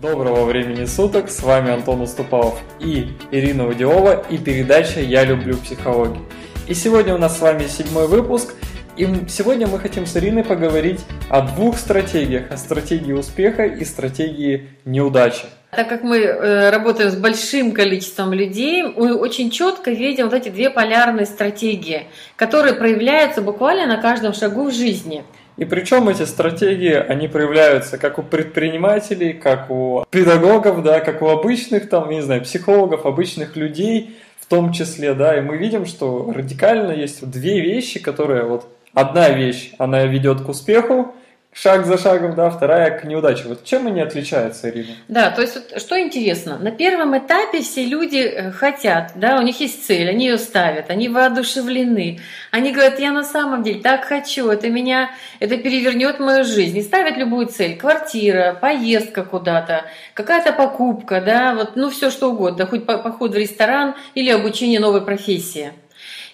Доброго времени суток, с вами Антон Уступалов и Ирина Водиова и передача «Я люблю психологию». И сегодня у нас с вами седьмой выпуск, и сегодня мы хотим с Ириной поговорить о двух стратегиях, о стратегии успеха и стратегии неудачи. Так как мы э, работаем с большим количеством людей, мы очень четко видим вот эти две полярные стратегии, которые проявляются буквально на каждом шагу в жизни – и причем эти стратегии, они проявляются как у предпринимателей, как у педагогов, да, как у обычных, там, не знаю, психологов, обычных людей в том числе, да, и мы видим, что радикально есть две вещи, которые вот одна вещь, она ведет к успеху, шаг за шагом, да, вторая к неудаче. Вот чем они отличаются, Ирина? Да, то есть вот, что интересно, на первом этапе все люди э, хотят, да, у них есть цель, они ее ставят, они воодушевлены, они говорят, я на самом деле так хочу, это меня, это перевернет мою жизнь, и ставят любую цель, квартира, поездка куда-то, какая-то покупка, да, вот, ну все что угодно, хоть поход в ресторан или обучение новой профессии.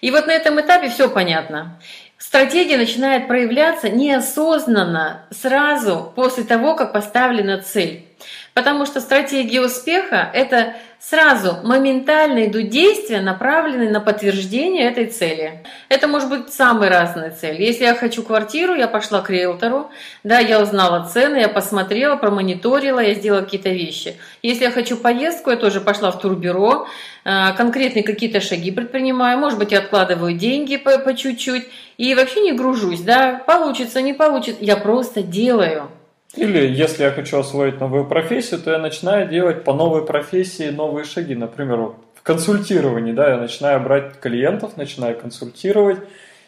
И вот на этом этапе все понятно. Стратегия начинает проявляться неосознанно сразу после того, как поставлена цель. Потому что стратегия успеха – это сразу моментально идут действия, направленные на подтверждение этой цели. Это может быть самые разные цели. Если я хочу квартиру, я пошла к риэлтору, да, я узнала цены, я посмотрела, промониторила, я сделала какие-то вещи. Если я хочу поездку, я тоже пошла в турбюро, э, конкретные какие-то шаги предпринимаю, может быть, я откладываю деньги по, по чуть-чуть и вообще не гружусь, да, получится, не получится, я просто делаю. Или если я хочу освоить новую профессию, то я начинаю делать по новой профессии новые шаги. Например, в консультировании, да, я начинаю брать клиентов, начинаю консультировать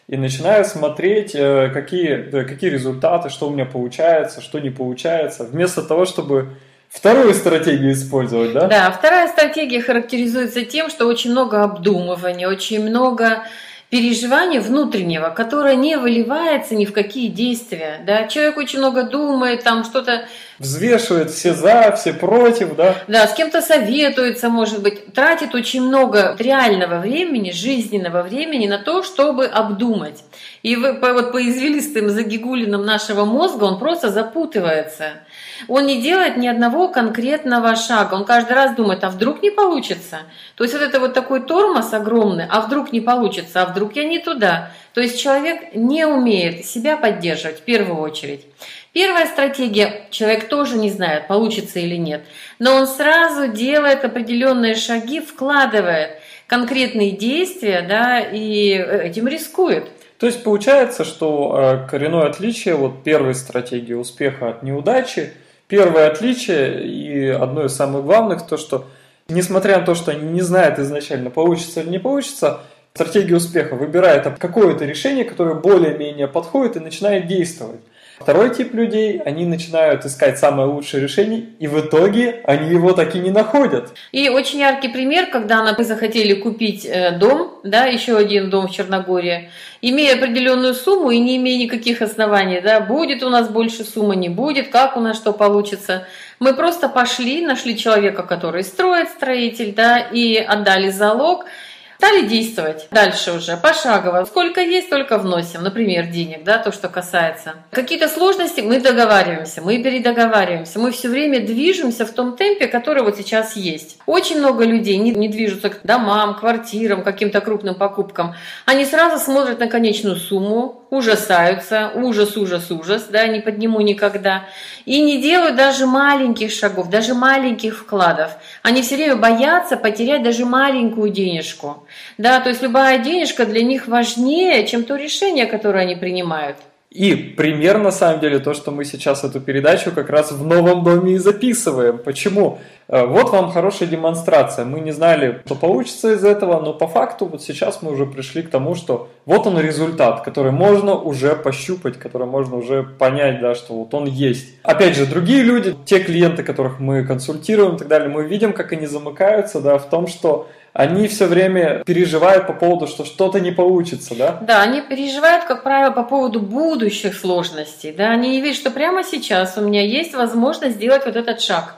и начинаю смотреть, э, какие, какие результаты, что у меня получается, что не получается, вместо того, чтобы вторую стратегию использовать, да? Да, вторая стратегия характеризуется тем, что очень много обдумывания, очень много переживание внутреннего, которое не выливается ни в какие действия. Да? Человек очень много думает, там что-то... Взвешивает все за, все против, да? Да, с кем-то советуется, может быть, тратит очень много реального времени, жизненного времени на то, чтобы обдумать. И по, вот по извилистым загигулинам нашего мозга он просто запутывается. Он не делает ни одного конкретного шага. Он каждый раз думает, а вдруг не получится? То есть вот это вот такой тормоз огромный, а вдруг не получится, а вдруг я не туда? То есть человек не умеет себя поддерживать в первую очередь. Первая стратегия, человек тоже не знает, получится или нет, но он сразу делает определенные шаги, вкладывает конкретные действия, да, и этим рискует. То есть получается, что э, коренное отличие вот первой стратегии успеха от неудачи – Первое отличие и одно из самых главных, то что несмотря на то, что они не знают изначально, получится или не получится, стратегия успеха выбирает какое-то решение, которое более-менее подходит и начинает действовать. Второй тип людей, они начинают искать самое лучшее решение, и в итоге они его так и не находят. И очень яркий пример, когда мы захотели купить э, дом, да, еще один дом в Черногории, имея определенную сумму и не имея никаких оснований, да, будет у нас больше суммы, не будет, как у нас что получится. Мы просто пошли, нашли человека, который строит, строитель, да, и отдали залог – Стали действовать дальше уже, пошагово. Сколько есть, столько вносим, например, денег, да, то, что касается. Какие-то сложности, мы договариваемся, мы передоговариваемся, мы все время движемся в том темпе, который вот сейчас есть. Очень много людей не, не движутся к домам, квартирам, каким-то крупным покупкам. Они сразу смотрят на конечную сумму, ужасаются, ужас, ужас, ужас, да, не подниму никогда. И не делают даже маленьких шагов, даже маленьких вкладов. Они все время боятся потерять даже маленькую денежку. Да, то есть любая денежка для них важнее, чем то решение, которое они принимают. И пример, на самом деле, то, что мы сейчас эту передачу как раз в новом доме и записываем. Почему? Э, вот вам хорошая демонстрация. Мы не знали, что получится из этого, но по факту вот сейчас мы уже пришли к тому, что вот он результат, который можно уже пощупать, который можно уже понять, да, что вот он есть. Опять же, другие люди, те клиенты, которых мы консультируем и так далее, мы видим, как они замыкаются, да, в том, что они все время переживают по поводу, что что-то не получится, да? Да, они переживают, как правило, по поводу будущих сложностей, да, они не видят, что прямо сейчас у меня есть возможность сделать вот этот шаг.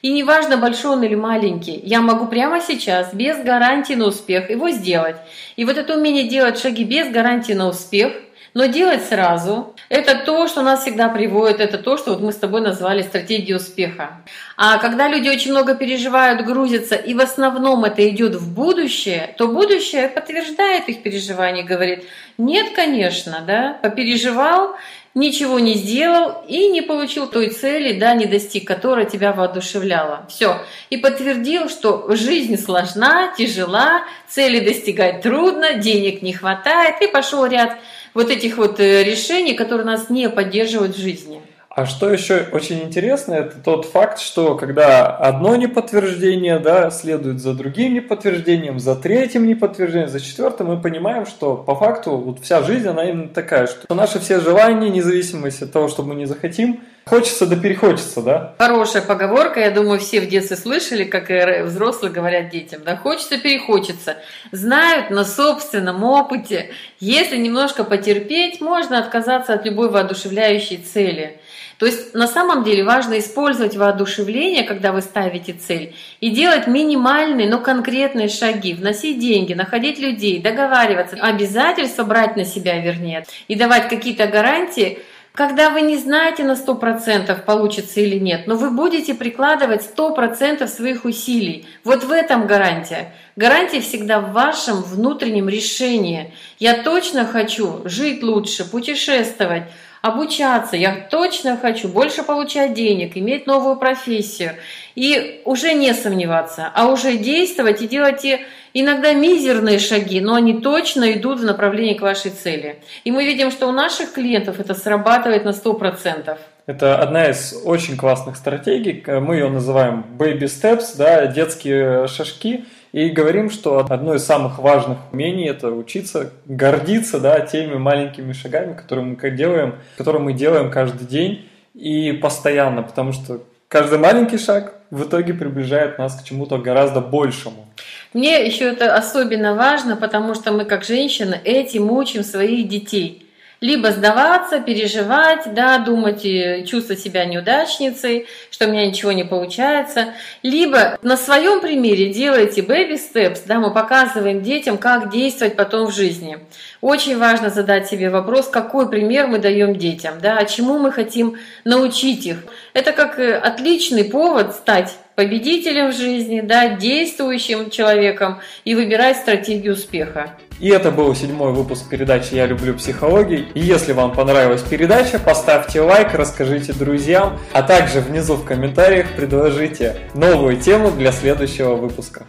И неважно, большой он или маленький, я могу прямо сейчас, без гарантии на успех, его сделать. И вот это умение делать шаги без гарантии на успех, но делать сразу, Это то, что нас всегда приводит, это то, что вот мы с тобой назвали стратегией успеха. А когда люди очень много переживают, грузятся, и в основном это идет в будущее, то будущее подтверждает их переживания, говорит, нет, конечно, да, попереживал, ничего не сделал и не получил той цели, да, не достиг, которая тебя воодушевляла. Все. И подтвердил, что жизнь сложна, тяжела, цели достигать трудно, денег не хватает, и пошел ряд вот этих вот э, решений, которые нас не поддерживают в жизни. А что еще очень интересно, это тот факт, что когда одно неподтверждение да, следует за другим неподтверждением, за третьим неподтверждением, за четвертым, мы понимаем, что по факту вот вся жизнь, она именно такая, что наши все желания, независимость от того, что мы не захотим, хочется да перехочется, да? Хорошая поговорка, я думаю, все в детстве слышали, как и взрослые говорят детям, да, хочется перехочется. Знают на собственном опыте, если немножко потерпеть, можно отказаться от любой воодушевляющей цели – то есть на самом деле важно использовать воодушевление, когда вы ставите цель, и делать минимальные, но конкретные шаги, вносить деньги, находить людей, договариваться, обязательства брать на себя, вернее, и давать какие-то гарантии, когда вы не знаете на 100% получится или нет, но вы будете прикладывать 100% своих усилий. Вот в этом гарантия. Гарантия всегда в вашем внутреннем решении. Я точно хочу жить лучше, путешествовать, обучаться, я точно хочу больше получать денег, иметь новую профессию. И уже не сомневаться, а уже действовать и делать те иногда мизерные шаги, но они точно идут в направлении к вашей цели. И мы видим, что у наших клиентов это срабатывает на 100%. Это одна из очень классных стратегий. Мы ее называем baby steps, да, детские шажки и говорим, что одно из самых важных умений – это учиться гордиться да, теми маленькими шагами, которые мы делаем, которые мы делаем каждый день и постоянно, потому что каждый маленький шаг в итоге приближает нас к чему-то гораздо большему. Мне еще это особенно важно, потому что мы как женщины этим учим своих детей – либо сдаваться, переживать, да, думать и чувствовать себя неудачницей, что у меня ничего не получается, либо на своем примере делайте baby steps, да, мы показываем детям, как действовать потом в жизни. Очень важно задать себе вопрос, какой пример мы даем детям, да, чему мы хотим научить их. Это как э, отличный повод стать победителем в жизни, да, действующим человеком и выбирать стратегию успеха. И это был седьмой выпуск передачи «Я люблю психологию». И если вам понравилась передача, поставьте лайк, расскажите друзьям, а также внизу в комментариях предложите новую тему для следующего выпуска.